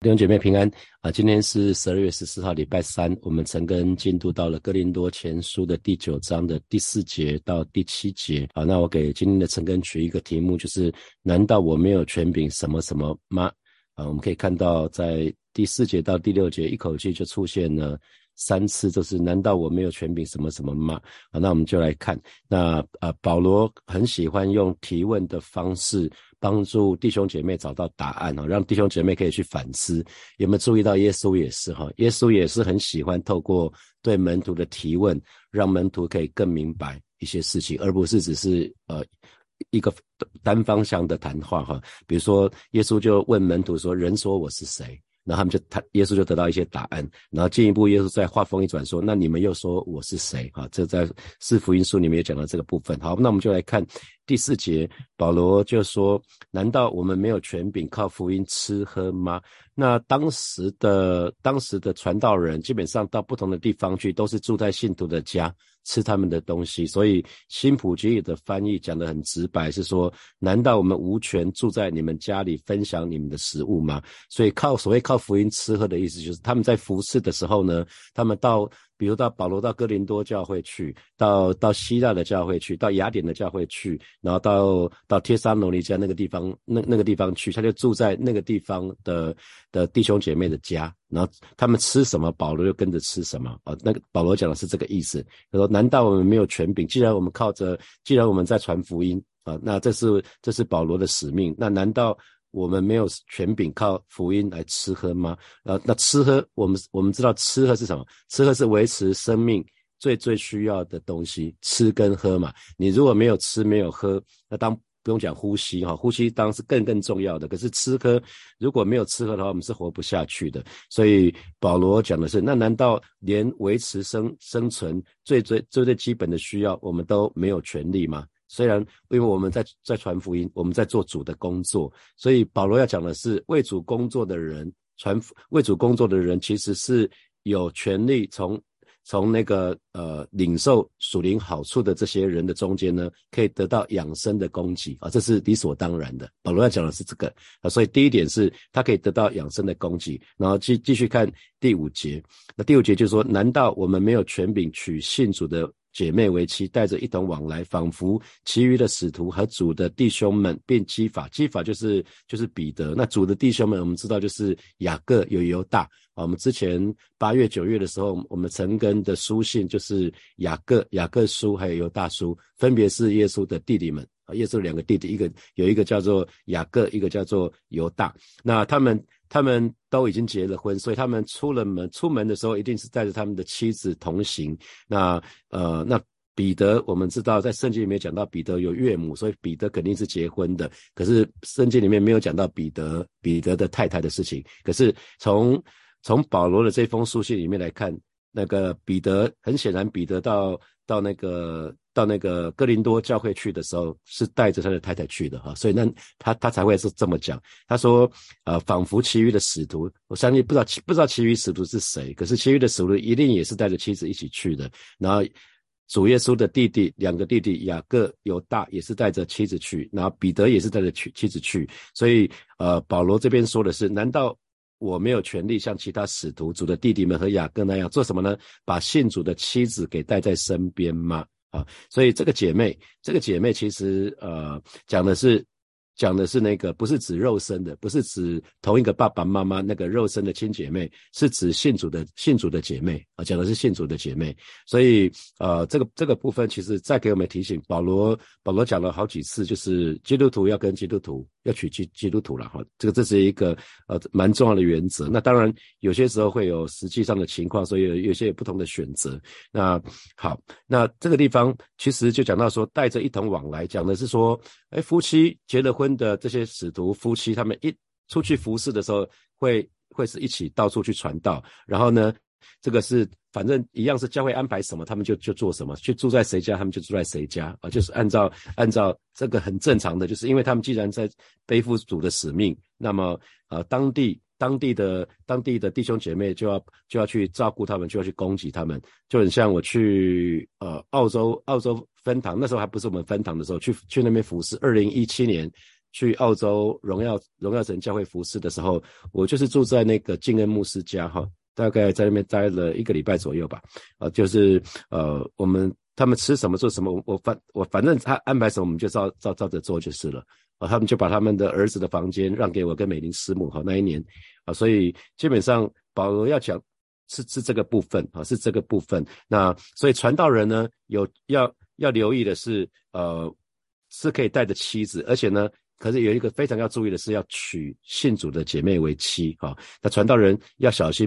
弟兄姐妹平安啊！今天是十二月十四号，礼拜三。我们曾跟进度到了哥林多前书的第九章的第四节到第七节。好，那我给今天的陈根取一个题目，就是难道我没有权柄什么什么吗？啊，我们可以看到在第四节到第六节，一口气就出现了三次，就是难道我没有权柄什么什么吗？啊，那我们就来看，那啊，保罗很喜欢用提问的方式。帮助弟兄姐妹找到答案哦，让弟兄姐妹可以去反思。有没有注意到耶稣也是哈？耶稣也是很喜欢透过对门徒的提问，让门徒可以更明白一些事情，而不是只是呃一个单方向的谈话哈。比如说，耶稣就问门徒说：“人说我是谁？”然后他们就他耶稣就得到一些答案，然后进一步耶稣再话锋一转说：“那你们又说我是谁？”哈，这在四福音书里面也讲到这个部分。好，那我们就来看第四节，保罗就说：“难道我们没有权柄靠福音吃喝吗？”那当时的当时的传道人基本上到不同的地方去，都是住在信徒的家。吃他们的东西，所以新普吉的翻译讲得很直白，是说：难道我们无权住在你们家里分享你们的食物吗？所以靠所谓靠福音吃喝的意思，就是他们在服侍的时候呢，他们到。比如到保罗到哥林多教会去，到到希腊的教会去，到雅典的教会去，然后到到帖撒罗尼迦那个地方，那那个地方去，他就住在那个地方的的弟兄姐妹的家，然后他们吃什么，保罗就跟着吃什么啊。那个保罗讲的是这个意思。他说：难道我们没有权柄？既然我们靠着，既然我们在传福音啊，那这是这是保罗的使命。那难道？我们没有权柄靠福音来吃喝吗？呃，那吃喝，我们我们知道吃喝是什么？吃喝是维持生命最最需要的东西，吃跟喝嘛。你如果没有吃没有喝，那当不用讲呼吸哈，呼吸当然是更更重要的。可是吃喝如果没有吃喝的话，我们是活不下去的。所以保罗讲的是，那难道连维持生生存最最最最基本的需要，我们都没有权利吗？虽然因为我们在在传福音，我们在做主的工作，所以保罗要讲的是为主工作的人，传为主工作的人其实是有权利从从那个呃领受属灵好处的这些人的中间呢，可以得到养生的供给啊，这是理所当然的。保罗要讲的是这个啊，所以第一点是他可以得到养生的供给，然后继继续看第五节，那第五节就是说，难道我们没有权柄取信主的？姐妹为妻，带着一同往来，仿佛其余的使徒和主的弟兄们便基法，基法就是就是彼得。那主的弟兄们，我们知道就是雅各有犹大啊。我们之前八月九月的时候，我们曾跟的书信就是雅各雅各书还有犹大书，分别是耶稣的弟弟们啊。耶稣两个弟弟，一个有一个叫做雅各，一个叫做犹大。那他们。他们都已经结了婚，所以他们出了门，出门的时候一定是带着他们的妻子同行。那呃，那彼得，我们知道在圣经里面讲到彼得有岳母，所以彼得肯定是结婚的。可是圣经里面没有讲到彼得彼得的太太的事情。可是从从保罗的这封书信里面来看，那个彼得很显然，彼得到到那个。到那个哥林多教会去的时候，是带着他的太太去的哈，所以那他他才会是这么讲。他说，呃，仿佛其余的使徒，我相信不知道不知道其余使徒是谁，可是其余的使徒一定也是带着妻子一起去的。然后主耶稣的弟弟两个弟弟雅各有大也是带着妻子去，然后彼得也是带着妻妻子去。所以呃，保罗这边说的是，难道我没有权利像其他使徒主的弟弟们和雅各那样做什么呢？把信主的妻子给带在身边吗？啊，所以这个姐妹，这个姐妹其实呃讲的是讲的是那个不是指肉身的，不是指同一个爸爸妈妈那个肉身的亲姐妹，是指信主的信主的姐妹啊，讲的是信主的姐妹。所以呃这个这个部分其实再给我们提醒，保罗保罗讲了好几次，就是基督徒要跟基督徒。要娶基基督徒了哈，这个这是一个呃蛮重要的原则。那当然有些时候会有实际上的情况，所以有有些不同的选择。那好，那这个地方其实就讲到说，带着一同往来，讲的是说，哎，夫妻结了婚的这些使徒夫妻，他们一出去服侍的时候，会会是一起到处去传道，然后呢。这个是反正一样是教会安排什么，他们就就做什么，去住在谁家，他们就住在谁家啊，就是按照按照这个很正常的，就是因为他们既然在背负主的使命，那么呃当地当地的当地的弟兄姐妹就要就要去照顾他们，就要去供给他们，就很像我去呃澳洲澳洲分堂，那时候还不是我们分堂的时候，去去那边服侍。二零一七年去澳洲荣耀荣耀城教会服侍的时候，我就是住在那个敬恩牧师家哈，大概在那边待了一个礼拜左右吧。啊，就是呃，我们他们吃什么做什么，我反我反正他安排什么，我们就照照照着做就是了。啊，他们就把他们的儿子的房间让给我跟美玲师母哈，那一年啊，所以基本上保罗要讲是是这个部分啊，是这个部分。那所以传道人呢，有要要留意的是，呃，是可以带着妻子，而且呢。可是有一个非常要注意的是，要娶信主的姐妹为妻哈。那传道人要小心，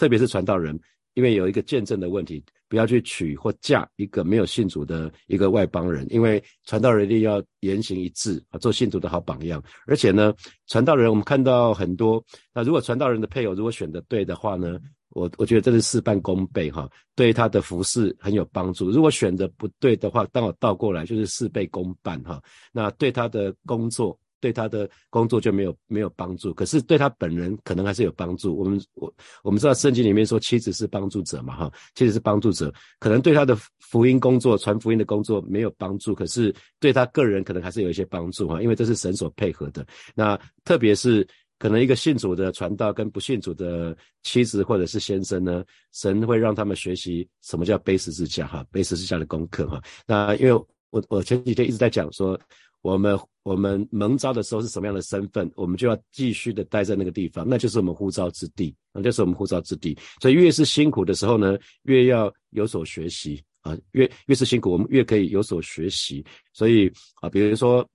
特别是传道人，因为有一个见证的问题，不要去娶或嫁一个没有信主的一个外邦人，因为传道人一定要言行一致啊，做信主的好榜样。而且呢，传道人我们看到很多，那如果传道人的配偶如果选的对的话呢？我我觉得这是事半功倍哈，对他的服饰很有帮助。如果选择不对的话，当我倒过来就是事倍功半哈。那对他的工作，对他的工作就没有没有帮助。可是对他本人可能还是有帮助。我们我我们知道圣经里面说妻子是帮助者嘛哈，妻子是帮助者，可能对他的福音工作、传福音的工作没有帮助，可是对他个人可能还是有一些帮助哈，因为这是神所配合的。那特别是。可能一个信主的传道跟不信主的妻子或者是先生呢，神会让他们学习什么叫背十字架哈，背十字架的功课哈。那因为我我前几天一直在讲说，我们我们蒙召的时候是什么样的身份，我们就要继续的待在那个地方，那就是我们呼召之地，那就是我们呼召之地。所以越是辛苦的时候呢，越要有所学习啊，越越是辛苦，我们越可以有所学习。所以啊，比如说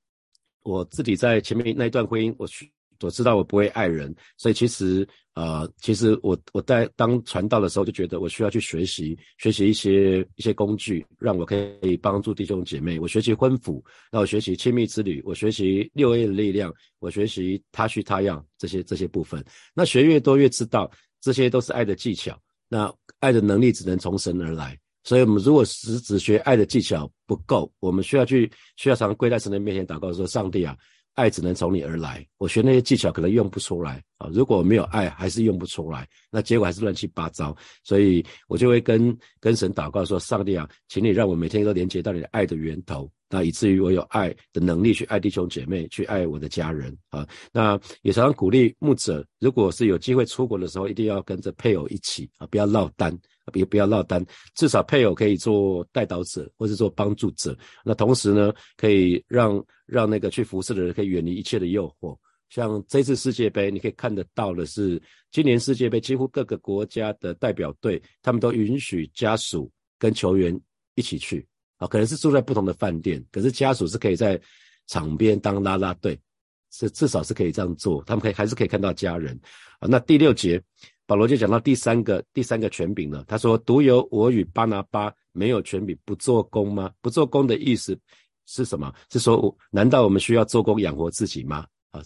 我自己在前面那一段婚姻，我去。我知道我不会爱人，所以其实呃，其实我我在当传道的时候就觉得我需要去学习学习一些一些工具，让我可以帮助弟兄姐妹。我学习婚辅，那我学习亲密之旅，我学习六 A 的力量，我学习他需他样这些这些部分。那学越多越知道，这些都是爱的技巧。那爱的能力只能从神而来，所以我们如果只只学爱的技巧不够，我们需要去需要常跪在神的面前祷告说：上帝啊。爱只能从你而来，我学那些技巧可能用不出来啊。如果没有爱，还是用不出来，那结果还是乱七八糟。所以我就会跟跟神祷告说：上帝啊，请你让我每天都连接到你的爱的源头，那以至于我有爱的能力去爱弟兄姐妹，去爱我的家人啊。那也常常鼓励牧者，如果是有机会出国的时候，一定要跟着配偶一起啊，不要落单。别不要落单，至少配偶可以做带导者，或是做帮助者。那同时呢，可以让让那个去服侍的人可以远离一切的诱惑。像这次世界杯，你可以看得到的是，今年世界杯几乎各个国家的代表队，他们都允许家属跟球员一起去啊，可能是住在不同的饭店，可是家属是可以在场边当拉拉队，是至少是可以这样做，他们可以还是可以看到家人啊。那第六节。保罗就讲到第三个第三个权柄了。他说：“独有我与巴拿巴没有权柄不做工吗？不做工的意思是什么？是说，难道我们需要做工养活自己吗？啊，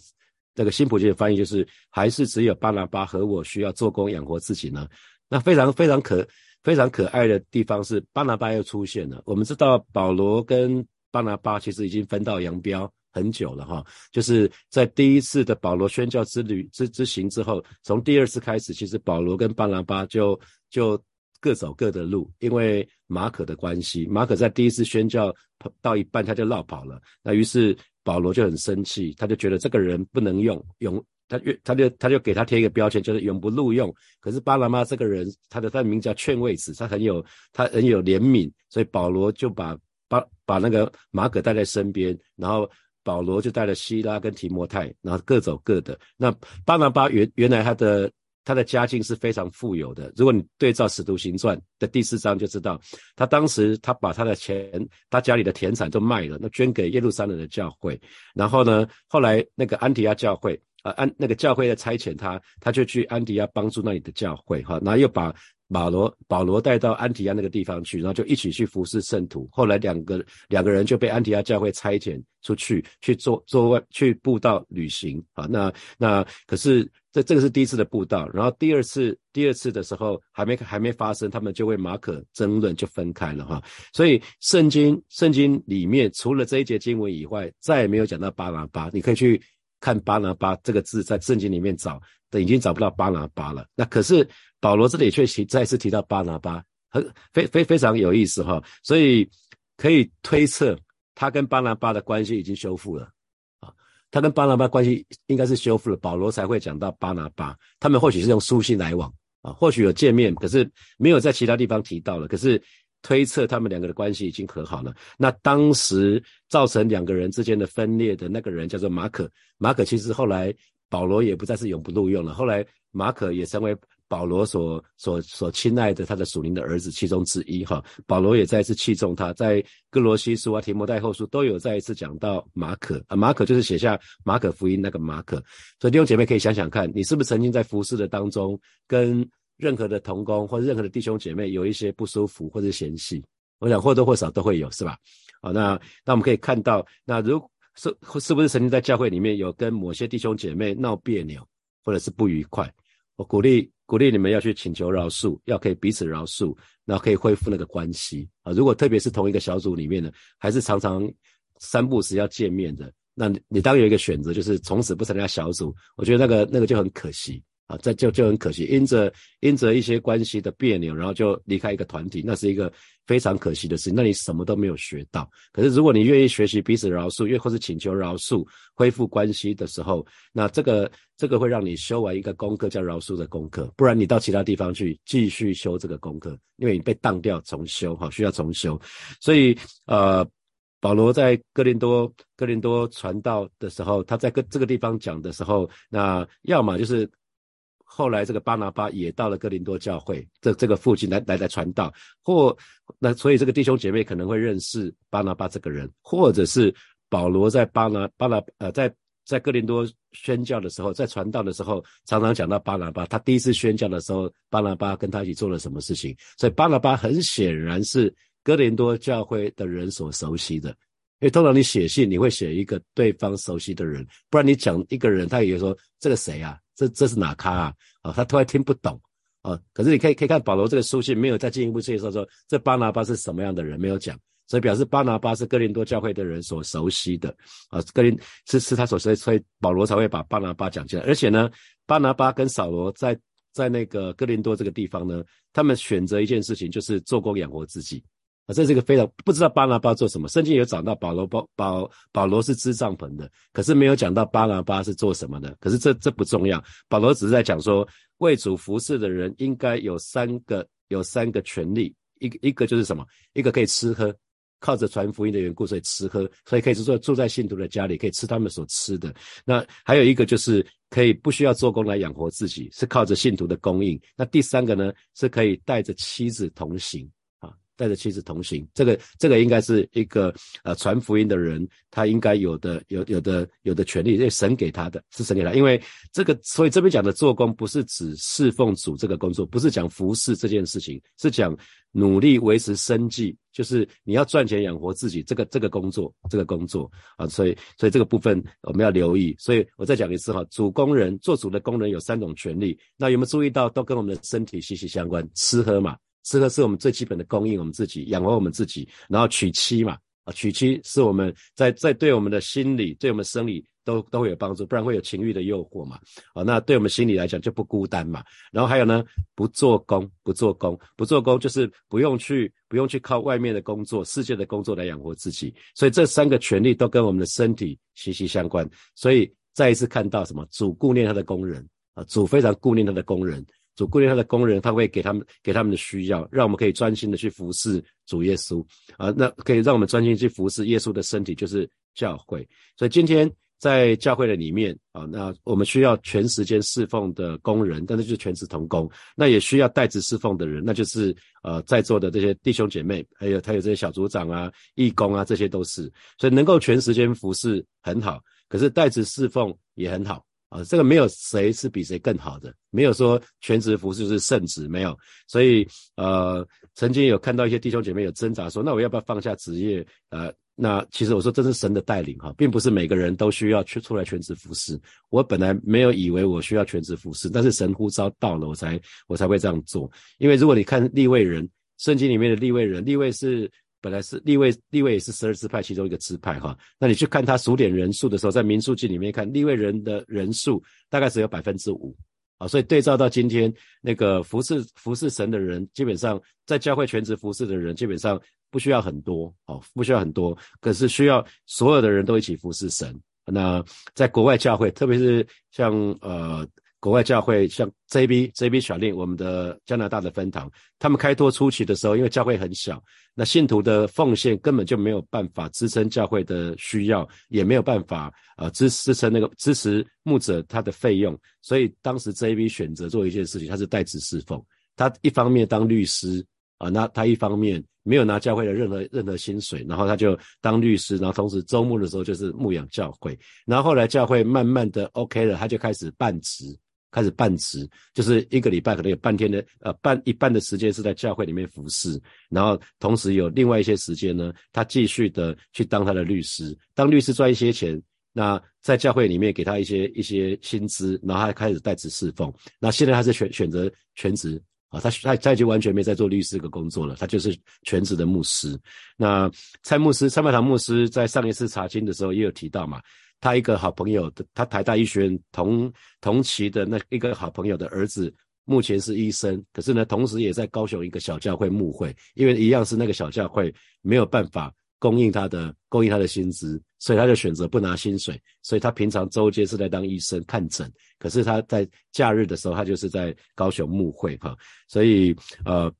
这个新普金的翻译就是：还是只有巴拿巴和我需要做工养活自己呢？那非常非常可非常可爱的地方是，巴拿巴又出现了。我们知道保罗跟巴拿巴其实已经分道扬镳。”很久了哈，就是在第一次的保罗宣教之旅之之行之后，从第二次开始，其实保罗跟巴拿巴就就各走各的路，因为马可的关系，马可在第一次宣教到一半他就绕跑了，那于是保罗就很生气，他就觉得这个人不能用，永他越他就他就给他贴一个标签，就是永不录用。可是巴拿巴这个人，他的他的名叫劝慰子，他很有他很有怜悯，所以保罗就把把把那个马可带在身边，然后。保罗就带了希拉跟提摩太，然后各走各的。那巴拿巴原原来他的他的家境是非常富有的。如果你对照《使徒行传》的第四章就知道，他当时他把他的钱，他家里的田产都卖了，那捐给耶路撒冷的教会。然后呢，后来那个安提亚教会啊，安那个教会的差遣他，他就去安提亚帮助那里的教会，哈，然后又把。保罗保罗带到安提亚那个地方去，然后就一起去服侍圣徒。后来两个两个人就被安提亚教会差遣出去去做做外去布道旅行啊。那那可是这这个是第一次的布道，然后第二次第二次的时候还没还没发生，他们就为马可争论就分开了哈。所以圣经圣经里面除了这一节经文以外，再也没有讲到巴拿巴。你可以去看巴拿巴这个字在圣经里面找，已经找不到巴拿巴了。那可是。保罗这里却提再次提到巴拿巴，很非非非常有意思哈，所以可以推测他跟巴拿巴的关系已经修复了啊。他跟巴拿巴关系应该是修复了，保罗才会讲到巴拿巴。他们或许是用书信来往啊，或许有见面，可是没有在其他地方提到了。可是推测他们两个的关系已经和好了。那当时造成两个人之间的分裂的那个人叫做马可，马可其实后来保罗也不再是永不录用了，后来马可也成为。保罗所所所亲爱的他的属灵的儿子其中之一哈，保罗也再一次器重他，在哥罗西书啊、提摩太后书都有再一次讲到马可啊，马可就是写下马可福音那个马可，所以弟兄姐妹可以想想看，你是不是曾经在服侍的当中跟任何的同工或者任何的弟兄姐妹有一些不舒服或者嫌隙？我想或多或少都会有，是吧？好，那那我们可以看到，那如是是不是曾经在教会里面有跟某些弟兄姐妹闹别扭或者是不愉快？我鼓励。鼓励你们要去请求饶恕，要可以彼此饶恕，然后可以恢复那个关系啊。如果特别是同一个小组里面的，还是常常三不时要见面的，那你当有一个选择，就是从此不参加小组，我觉得那个那个就很可惜。啊，这就就很可惜，因着因着一些关系的别扭，然后就离开一个团体，那是一个非常可惜的事。那你什么都没有学到。可是如果你愿意学习彼此饶恕，又或是请求饶恕，恢复关系的时候，那这个这个会让你修完一个功课，叫饶恕的功课。不然你到其他地方去继续修这个功课，因为你被当掉重修，哈，需要重修。所以呃，保罗在哥林多哥林多传道的时候，他在个这个地方讲的时候，那要么就是。后来这个巴拿巴也到了哥林多教会，这这个附近来来来传道，或那所以这个弟兄姐妹可能会认识巴拿巴这个人，或者是保罗在巴拿巴拿呃在在哥林多宣教的时候，在传道的时候，常常讲到巴拿巴，他第一次宣教的时候，巴拿巴跟他一起做了什么事情，所以巴拿巴很显然是哥林多教会的人所熟悉的，因为通常你写信你会写一个对方熟悉的人，不然你讲一个人，他也会说这个谁啊？这这是哪咖啊？啊，他突然听不懂啊。可是你可以可以看保罗这个书信，没有再进一步介绍说这巴拿巴是什么样的人，没有讲，所以表示巴拿巴是哥林多教会的人所熟悉的啊。哥林是是他所熟悉，所以保罗才会把巴拿巴讲进来。而且呢，巴拿巴跟扫罗在在那个哥林多这个地方呢，他们选择一件事情，就是做工养活自己。这是一个非常不知道巴拿巴做什么。圣经有讲到保罗保保保罗是支帐篷的，可是没有讲到巴拿巴是做什么的。可是这这不重要，保罗只是在讲说，为主服侍的人应该有三个有三个权利，一个一个就是什么？一个可以吃喝，靠着传福音的缘故，所以吃喝，所以可以住住在信徒的家里，可以吃他们所吃的。那还有一个就是可以不需要做工来养活自己，是靠着信徒的供应。那第三个呢，是可以带着妻子同行。带着妻子同行，这个这个应该是一个呃传福音的人，他应该有的有有的有的权利，因为神给他的是神给他，因为这个所以这边讲的做工不是指侍奉主这个工作，不是讲服侍这件事情，是讲努力维持生计，就是你要赚钱养活自己这个这个工作这个工作。啊，所以所以这个部分我们要留意，所以我再讲一次哈，主工人做主的工人有三种权利，那有没有注意到都跟我们的身体息息相关，吃喝嘛。吃喝是我们最基本的供应，我们自己养活我们自己，然后娶妻嘛，啊，娶妻是我们在在对我们的心理、对我们生理都都会有帮助，不然会有情欲的诱惑嘛，啊，那对我们心理来讲就不孤单嘛。然后还有呢，不做工，不做工，不做工就是不用去不用去靠外面的工作、世界的工作来养活自己。所以这三个权利都跟我们的身体息息相关。所以再一次看到什么，主顾念他的工人啊，主非常顾念他的工人。主雇佣他的工人，他会给他们给他们的需要，让我们可以专心的去服侍主耶稣啊，那可以让我们专心去服侍耶稣的身体，就是教会。所以今天在教会的里面啊，那我们需要全时间侍奉的工人，但是就是全职同工。那也需要代职侍奉的人，那就是呃在座的这些弟兄姐妹，还有还有这些小组长啊、义工啊，这些都是。所以能够全时间服侍很好，可是代职侍奉也很好。啊，这个没有谁是比谁更好的，没有说全职服侍是圣职，没有。所以，呃，曾经有看到一些弟兄姐妹有挣扎说，那我要不要放下职业？呃，那其实我说这是神的带领哈，并不是每个人都需要去出来全职服侍。我本来没有以为我需要全职服侍，但是神呼召到了，我才我才会这样做。因为如果你看立位人，圣经里面的立位人，立位是。本来是立位，立位也是十二支派其中一个支派哈。那你去看他数点人数的时候，在民数记里面看立位人的人数大概只有百分之五啊。所以对照到今天那个服侍服侍神的人，基本上在教会全职服侍的人，基本上不需要很多哦，不需要很多，可是需要所有的人都一起服侍神。那在国外教会，特别是像呃。国外教会像 JB JB 小令，我们的加拿大的分堂，他们开拓初期的时候，因为教会很小，那信徒的奉献根本就没有办法支撑教会的需要，也没有办法呃支支撑那个支持牧者他的费用，所以当时 JB 选择做一件事情，他是代职侍奉，他一方面当律师啊，那他一方面没有拿教会的任何任何薪水，然后他就当律师，然后同时周末的时候就是牧养教会，然后后来教会慢慢的 OK 了，他就开始办职。开始半职，就是一个礼拜可能有半天的，呃，半一半的时间是在教会里面服侍，然后同时有另外一些时间呢，他继续的去当他的律师，当律师赚一些钱，那在教会里面给他一些一些薪资，然后他开始代职侍奉。那现在他是选选择全职啊，他他他已经完全没在做律师这个工作了，他就是全职的牧师。那蔡牧师蔡麦堂牧师在上一次查经的时候也有提到嘛。他一个好朋友的，他台大医学院同同期的那一个好朋友的儿子，目前是医生，可是呢，同时也在高雄一个小教会牧会，因为一样是那个小教会没有办法供应他的供应他的薪资，所以他就选择不拿薪水，所以他平常周间是在当医生看诊，可是他在假日的时候，他就是在高雄牧会哈，所以呃。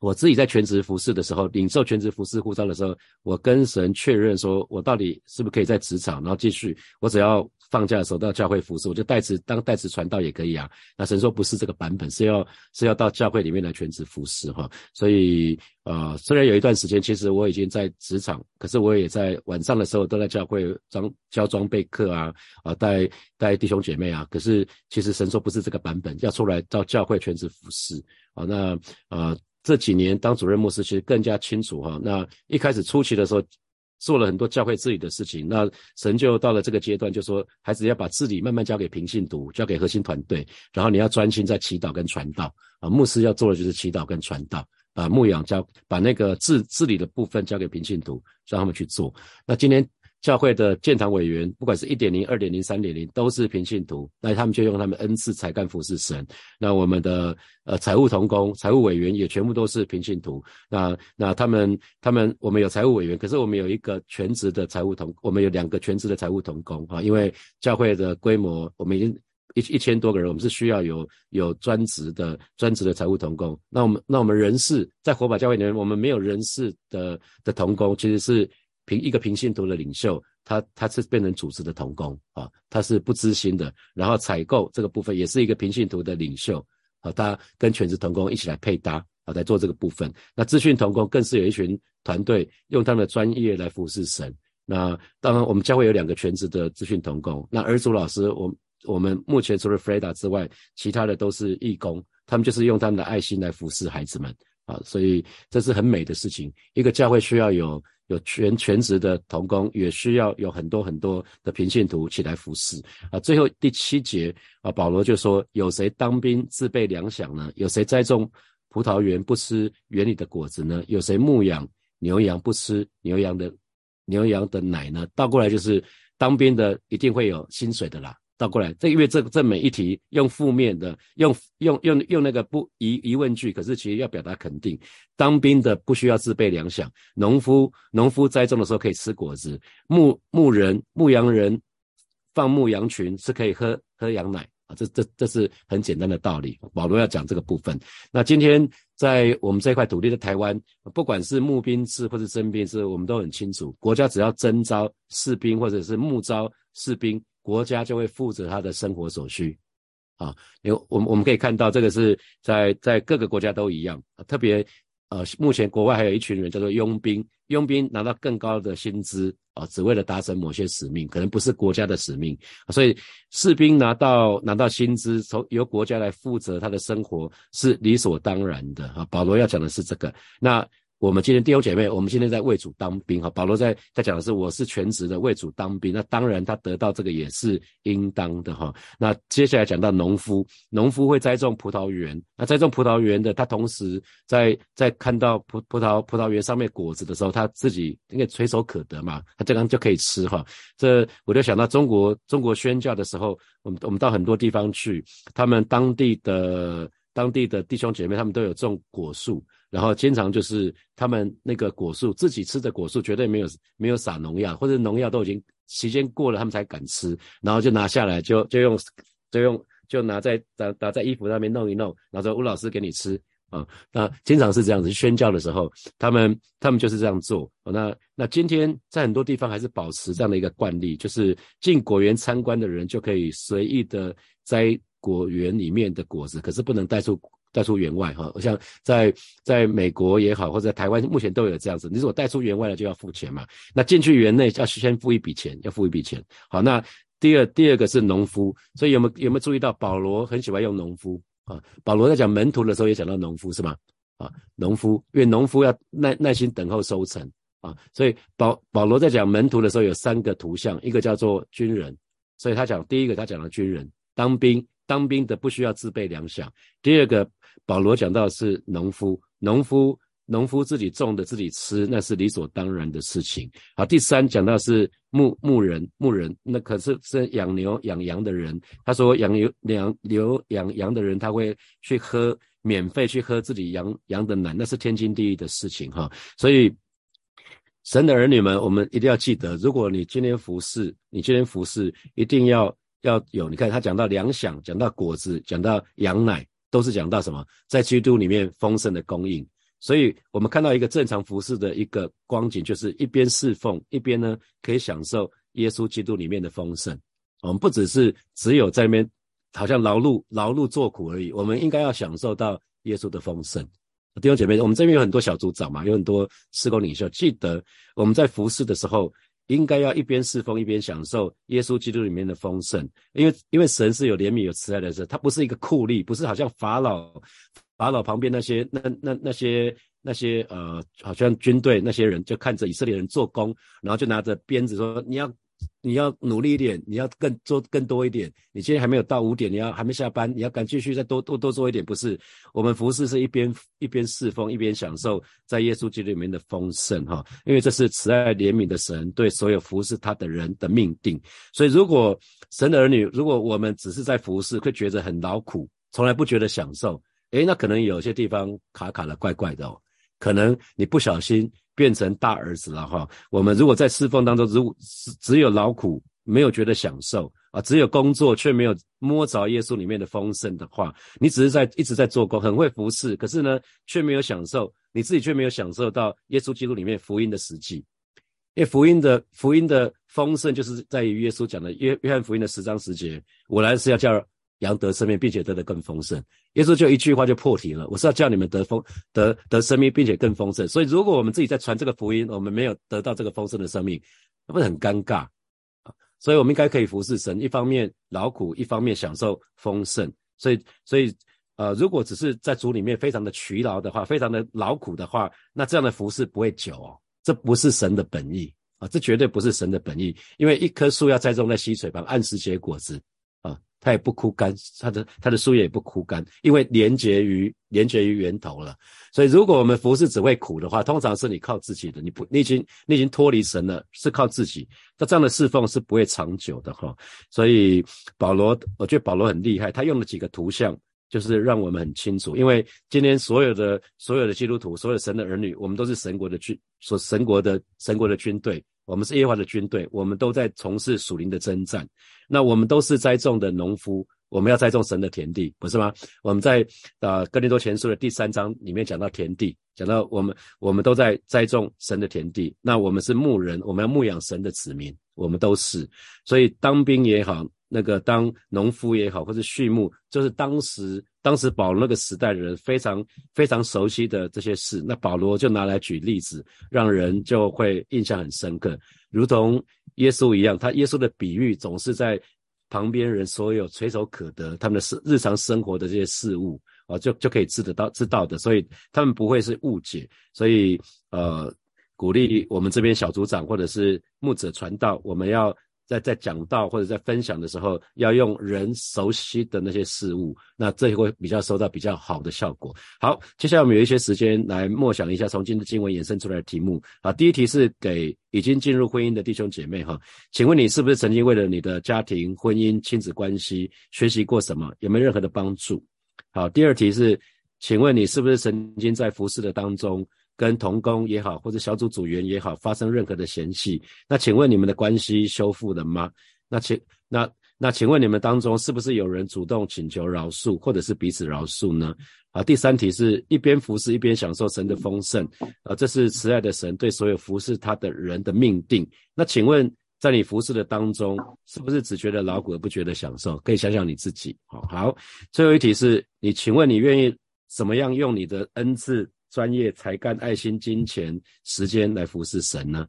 我自己在全职服侍的时候，领受全职服侍护照的时候，我跟神确认说，我到底是不是可以在职场，然后继续，我只要放假的时候到教会服侍，我就代职当代职传道也可以啊。那神说不是这个版本，是要是要到教会里面来全职服侍哈。所以呃，虽然有一段时间，其实我已经在职场，可是我也在晚上的时候都在教会装教装备课啊，啊带带弟兄姐妹啊。可是其实神说不是这个版本，要出来到教会全职服侍啊。那呃。这几年当主任牧师，其实更加清楚哈。那一开始初期的时候，做了很多教会治理的事情。那神就到了这个阶段，就说孩子要把治理慢慢交给平信徒，交给核心团队，然后你要专心在祈祷跟传道啊。牧师要做的就是祈祷跟传道啊，牧养交把那个治治理的部分交给平信徒，让他们去做。那今天。教会的建堂委员，不管是一点零、二点零、三点零，都是平信徒，那他们就用他们恩赐才干服侍神。那我们的呃财务同工、财务委员也全部都是平信徒。那那他们他们我们有财务委员，可是我们有一个全职的财务同，我们有两个全职的财务同工啊。因为教会的规模，我们已经一一千多个人，我们是需要有有专职的专职的财务同工。那我们那我们人事在火把教会里面，我们没有人事的的同工，其实是。凭一个平信徒的领袖，他他是变成组织的同工啊，他是不知心的。然后采购这个部分也是一个平信徒的领袖啊，他跟全职同工一起来配搭啊，在做这个部分。那资讯同工更是有一群团队用他们的专业来服侍神。那当然，我们教会有两个全职的资讯同工。那儿主老师，我我们目前除了 Freda 之外，其他的都是义工，他们就是用他们的爱心来服侍孩子们啊，所以这是很美的事情。一个教会需要有。有全全职的童工，也需要有很多很多的平信徒起来服侍啊。最后第七节啊，保罗就说：有谁当兵自备粮饷呢？有谁栽种葡萄园不吃园里的果子呢？有谁牧养牛羊不吃牛羊的牛羊的奶呢？倒过来就是当兵的一定会有薪水的啦。倒过来，这因为这这每一题用负面的，用用用用那个不疑疑问句，可是其实要表达肯定。当兵的不需要自备粮饷，农夫农夫栽种的时候可以吃果子，牧牧人牧羊人放牧羊群是可以喝喝羊奶啊，这这这是很简单的道理。保罗要讲这个部分。那今天在我们这块土地的台湾，不管是募兵制或者征兵制，我们都很清楚，国家只要征召士兵或者是募招士兵。国家就会负责他的生活所需，啊，有我们我们可以看到这个是在在各个国家都一样，特别呃，目前国外还有一群人叫做佣兵，佣兵拿到更高的薪资啊，只为了达成某些使命，可能不是国家的使命，所以士兵拿到拿到薪资，从由国家来负责他的生活是理所当然的啊。保罗要讲的是这个，那。我们今天弟兄姐妹，我们今天在为主当兵哈。保罗在在讲的是，我是全职的为主当兵，那当然他得到这个也是应当的哈。那接下来讲到农夫，农夫会栽种葡萄园，那栽种葡萄园的，他同时在在看到葡葡萄葡萄园上面果子的时候，他自己应该垂手可得嘛，他这样就可以吃哈。这我就想到中国中国宣教的时候，我们我们到很多地方去，他们当地的当地的弟兄姐妹，他们都有种果树。然后经常就是他们那个果树自己吃的果树绝对没有没有撒农药，或者农药都已经时间过了他们才敢吃，然后就拿下来就就用就用就拿在打打在衣服上面弄一弄，然后说吴老师给你吃。啊，那经常是这样子宣教的时候，他们他们就是这样做。那那今天在很多地方还是保持这样的一个惯例，就是进果园参观的人就可以随意的摘果园里面的果子，可是不能带出带出园外哈。我像在在美国也好，或者在台湾目前都有这样子，你如果带出园外了就要付钱嘛。那进去园内要先付一笔钱，要付一笔钱。好，那第二第二个是农夫，所以有没有有没有注意到保罗很喜欢用农夫？啊，保罗在讲门徒的时候也讲到农夫是吗？啊，农夫，因为农夫要耐耐心等候收成啊，所以保保罗在讲门徒的时候有三个图像，一个叫做军人，所以他讲第一个他讲了军人当兵，当兵的不需要自备粮饷；第二个保罗讲到是农夫，农夫。农夫自己种的自己吃，那是理所当然的事情。好，第三讲到是牧牧人，牧人那可是是养牛养羊的人。他说养牛养牛养羊的人，他会去喝免费去喝自己羊羊的奶，那是天经地义的事情哈。所以神的儿女们，我们一定要记得，如果你今天服侍，你今天服侍一定要要有。你看他讲到粮饷，讲到果子，讲到羊奶，都是讲到什么？在基督里面丰盛的供应。所以我们看到一个正常服饰的一个光景，就是一边侍奉，一边呢可以享受耶稣基督里面的丰盛。我们不只是只有在那边好像劳碌劳碌做苦而已，我们应该要享受到耶稣的丰盛。弟兄姐妹，我们这边有很多小组长嘛，有很多施工领袖，记得我们在服侍的时候，应该要一边侍奉，一边享受耶稣基督里面的丰盛。因为因为神是有怜悯有慈爱的神，他不是一个酷吏，不是好像法老。法老旁边那些那那那些那些呃，好像军队那些人就看着以色列人做工，然后就拿着鞭子说：“你要你要努力一点，你要更做更多一点。你今天还没有到五点，你要还没下班，你要敢继续再多多多做一点。”不是，我们服侍是一边一边侍奉，一边享受在耶稣基督里面的丰盛哈。因为这是慈爱怜悯的神对所有服侍他的人的命定。所以，如果神的儿女，如果我们只是在服侍，会觉得很劳苦，从来不觉得享受。诶，那可能有些地方卡卡的，怪怪的哦。可能你不小心变成大儿子了哈。我们如果在侍奉当中，如只只有劳苦，没有觉得享受啊，只有工作却没有摸着耶稣里面的丰盛的话，你只是在一直在做工，很会服侍，可是呢，却没有享受，你自己却没有享受到耶稣基督里面福音的实际。因为福音的福音的丰盛，就是在于耶稣讲的约约翰福音的十章十节，我来是要叫。羊得生命，并且得的更丰盛。耶稣就一句话就破题了：我是要叫你们得丰得得生命，并且更丰盛。所以，如果我们自己在传这个福音，我们没有得到这个丰盛的生命，那不是很尴尬啊？所以我们应该可以服侍神，一方面劳苦，一方面享受丰盛。所以，所以呃，如果只是在主里面非常的疲劳的话，非常的劳苦的话，那这样的服侍不会久哦。这不是神的本意啊！这绝对不是神的本意，因为一棵树要栽种在溪水旁，按时结果子。它也不枯干，它的它的树叶也不枯干，因为连结于连结于源头了。所以，如果我们服侍只会苦的话，通常是你靠自己的，你不你已经你已经脱离神了，是靠自己。那这样的侍奉是不会长久的哈。所以保罗，我觉得保罗很厉害，他用了几个图像，就是让我们很清楚。因为今天所有的所有的基督徒，所有神的儿女，我们都是神国的军，所神国的神国的军队。我们是耶和华的军队，我们都在从事属灵的征战。那我们都是栽种的农夫，我们要栽种神的田地，不是吗？我们在啊哥林多前书的第三章里面讲到田地，讲到我们我们都在栽种神的田地。那我们是牧人，我们要牧养神的子民，我们都是。所以当兵也好，那个当农夫也好，或者畜牧，就是当时。当时保罗那个时代的人非常非常熟悉的这些事，那保罗就拿来举例子，让人就会印象很深刻，如同耶稣一样，他耶稣的比喻总是在旁边人所有垂手可得，他们的日日常生活的这些事物啊，就就可以知得到知道的，所以他们不会是误解，所以呃，鼓励我们这边小组长或者是牧者传道，我们要。在在讲到或者在分享的时候，要用人熟悉的那些事物，那这会比较收到比较好的效果。好，接下来我们有一些时间来默想一下从今的经文衍生出来的题目。啊，第一题是给已经进入婚姻的弟兄姐妹哈，请问你是不是曾经为了你的家庭、婚姻、亲子关系学习过什么？有没有任何的帮助？好，第二题是，请问你是不是曾经在服侍的当中？跟同工也好，或者小组组员也好，发生任何的嫌隙，那请问你们的关系修复了吗？那请那那请问你们当中是不是有人主动请求饶恕，或者是彼此饶恕呢？啊，第三题是一边服侍一边享受神的丰盛，啊，这是慈爱的神对所有服侍他的人的命定。那请问在你服侍的当中，是不是只觉得劳苦而不觉得享受？可以想想你自己。好，好，最后一题是你，请问你愿意怎么样用你的恩赐？专业才干、爱心、金钱、时间来服侍神呢？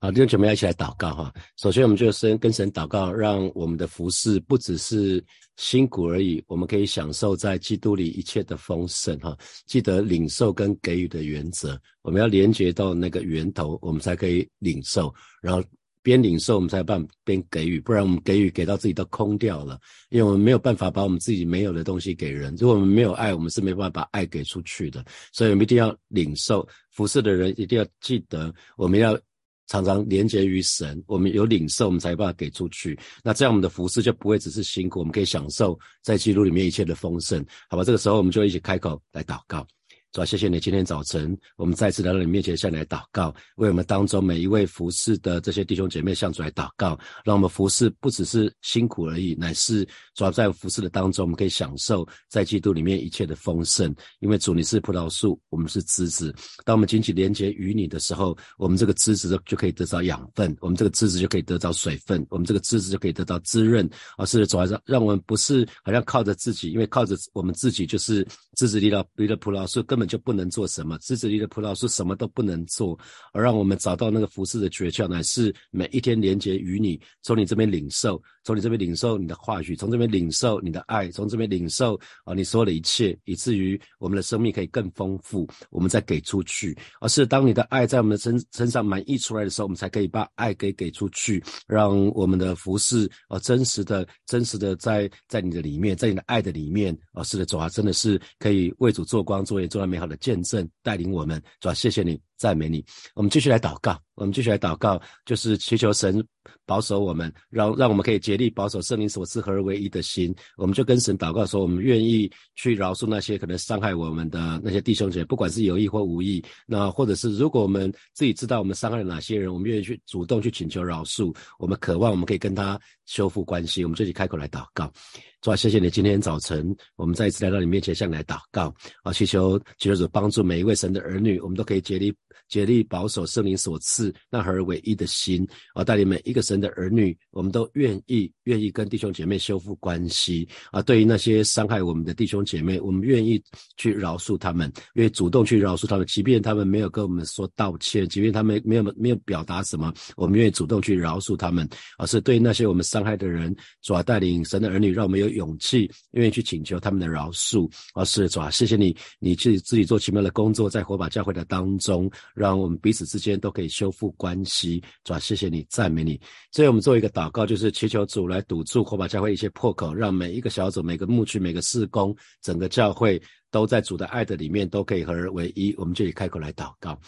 好，弟兄姐妹一起来祷告哈。首先，我们就先跟神祷告，让我们的服侍不只是辛苦而已，我们可以享受在基督里一切的丰盛哈。记得领受跟给予的原则，我们要连接到那个源头，我们才可以领受，然后。边领受，我们才有办法边给予，不然我们给予给到自己都空掉了，因为我们没有办法把我们自己没有的东西给人。如果我们没有爱，我们是没办法把爱给出去的。所以我们一定要领受服侍的人，一定要记得，我们要常常连接于神。我们有领受，我们才有办法给出去。那这样我们的服侍就不会只是辛苦，我们可以享受在基督里面一切的丰盛。好吧，这个时候我们就一起开口来祷告。主啊，谢谢你！今天早晨，我们再次来到你面前，向你来祷告，为我们当中每一位服侍的这些弟兄姐妹向主来祷告，让我们服侍不只是辛苦而已，乃是主要在服侍的当中，我们可以享受在基督里面一切的丰盛。因为主你是葡萄树，我们是枝子。当我们紧紧连接于你的时候，我们这个枝子就可以得到养分，我们这个枝子就可以得到水分，我们这个枝子就可以得到滋润。而是主要让让我们不是好像靠着自己，因为靠着我们自己就是枝子离了离了葡萄树。根本就不能做什么，枝子里的葡萄树什么都不能做，而让我们找到那个服侍的诀窍，乃是每一天连接与你，从你这边领受，从你这边领受你的话语，从这边领受你的爱，从这边领受啊你所有的一切，以至于我们的生命可以更丰富，我们再给出去。而是当你的爱在我们的身身上满溢出来的时候，我们才可以把爱给给出去，让我们的服饰啊真实的、真实的在在你的里面，在你的爱的里面啊，是的，主啊，真的是可以为主做光，做业，做。美好的见证带领我们，主要谢谢你，赞美你。我们继续来祷告，我们继续来祷告，就是祈求神保守我们，让让我们可以竭力保守圣灵所赐合而为一的心。我们就跟神祷告说，我们愿意去饶恕那些可能伤害我们的那些弟兄姐妹，不管是有意或无意。那或者是如果我们自己知道我们伤害了哪些人，我们愿意去主动去请求饶恕。我们渴望我们可以跟他修复关系。我们自己开口来祷告。主啊，谢谢你！今天早晨，我们再一次来到你面前，向你来祷告啊，祈求祈求主帮助每一位神的儿女，我们都可以竭力竭力保守圣灵所赐那合而为一的心啊，带领每一个神的儿女，我们都愿意愿意跟弟兄姐妹修复关系啊。对于那些伤害我们的弟兄姐妹，我们愿意去饶恕他们，愿意主动去饶恕他们，即便他们没有跟我们说道歉，即便他们没有没有表达什么，我们愿意主动去饶恕他们。而是对那些我们伤害的人，主啊，带领神的儿女，让我们有。勇气，愿意去请求他们的饶恕，而是主，谢谢你，你自己自己做奇妙的工作，在火把教会的当中，让我们彼此之间都可以修复关系。主啊，谢谢你，赞美你。所以我们做一个祷告，就是祈求主来堵住火把教会一些破口，让每一个小组、每个牧区、每个事工，整个教会都在主的爱的里面，都可以合而为一。我们就以开口来祷告。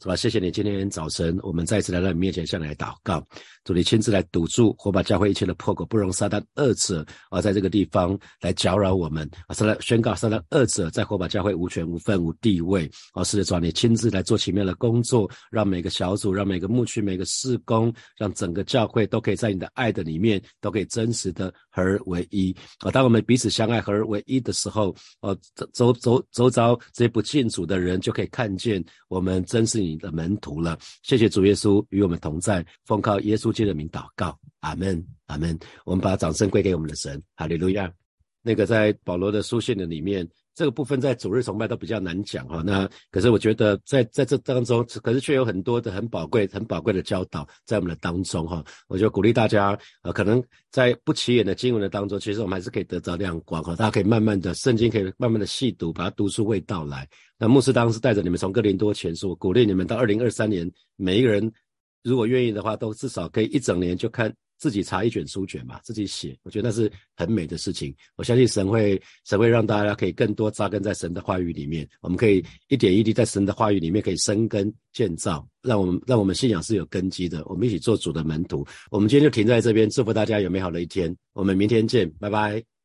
是吧？谢谢你，今天早晨我们再次来到你面前，向你来祷告，主你亲自来堵住火把教会一切的破口，不容撒旦二者啊，在这个地方来搅扰我们啊，是来宣告撒旦二者在火把教会无权无份无地位啊，是的，主你亲自来做奇妙的工作，让每个小组，让每个牧区，每个事工，让整个教会都可以在你的爱的里面，都可以真实的合而为一啊。当我们彼此相爱合而为一的时候，哦，周周周遭这些不信主的人就可以看见我们真是。你的门徒了，谢谢主耶稣与我们同在，奉靠耶稣基督的名祷告，阿门，阿门。我们把掌声归给我们的神，哈利路亚。那个在保罗的书信的里面，这个部分在主日崇拜都比较难讲哈。那可是我觉得在在这当中，可是却有很多的很宝贵、很宝贵的教导在我们的当中哈。我就鼓励大家，呃，可能在不起眼的经文的当中，其实我们还是可以得到亮光哈。大家可以慢慢的圣经可以慢慢的细读，把它读出味道来。那牧师当时带着你们从哥林多前书，鼓励你们到二零二三年，每一个人如果愿意的话，都至少可以一整年就看自己查一卷书卷嘛，自己写。我觉得那是很美的事情。我相信神会神会让大家可以更多扎根在神的话语里面。我们可以一点一滴在神的话语里面可以生根建造，让我们让我们信仰是有根基的。我们一起做主的门徒。我们今天就停在这边，祝福大家有美好的一天。我们明天见，拜拜。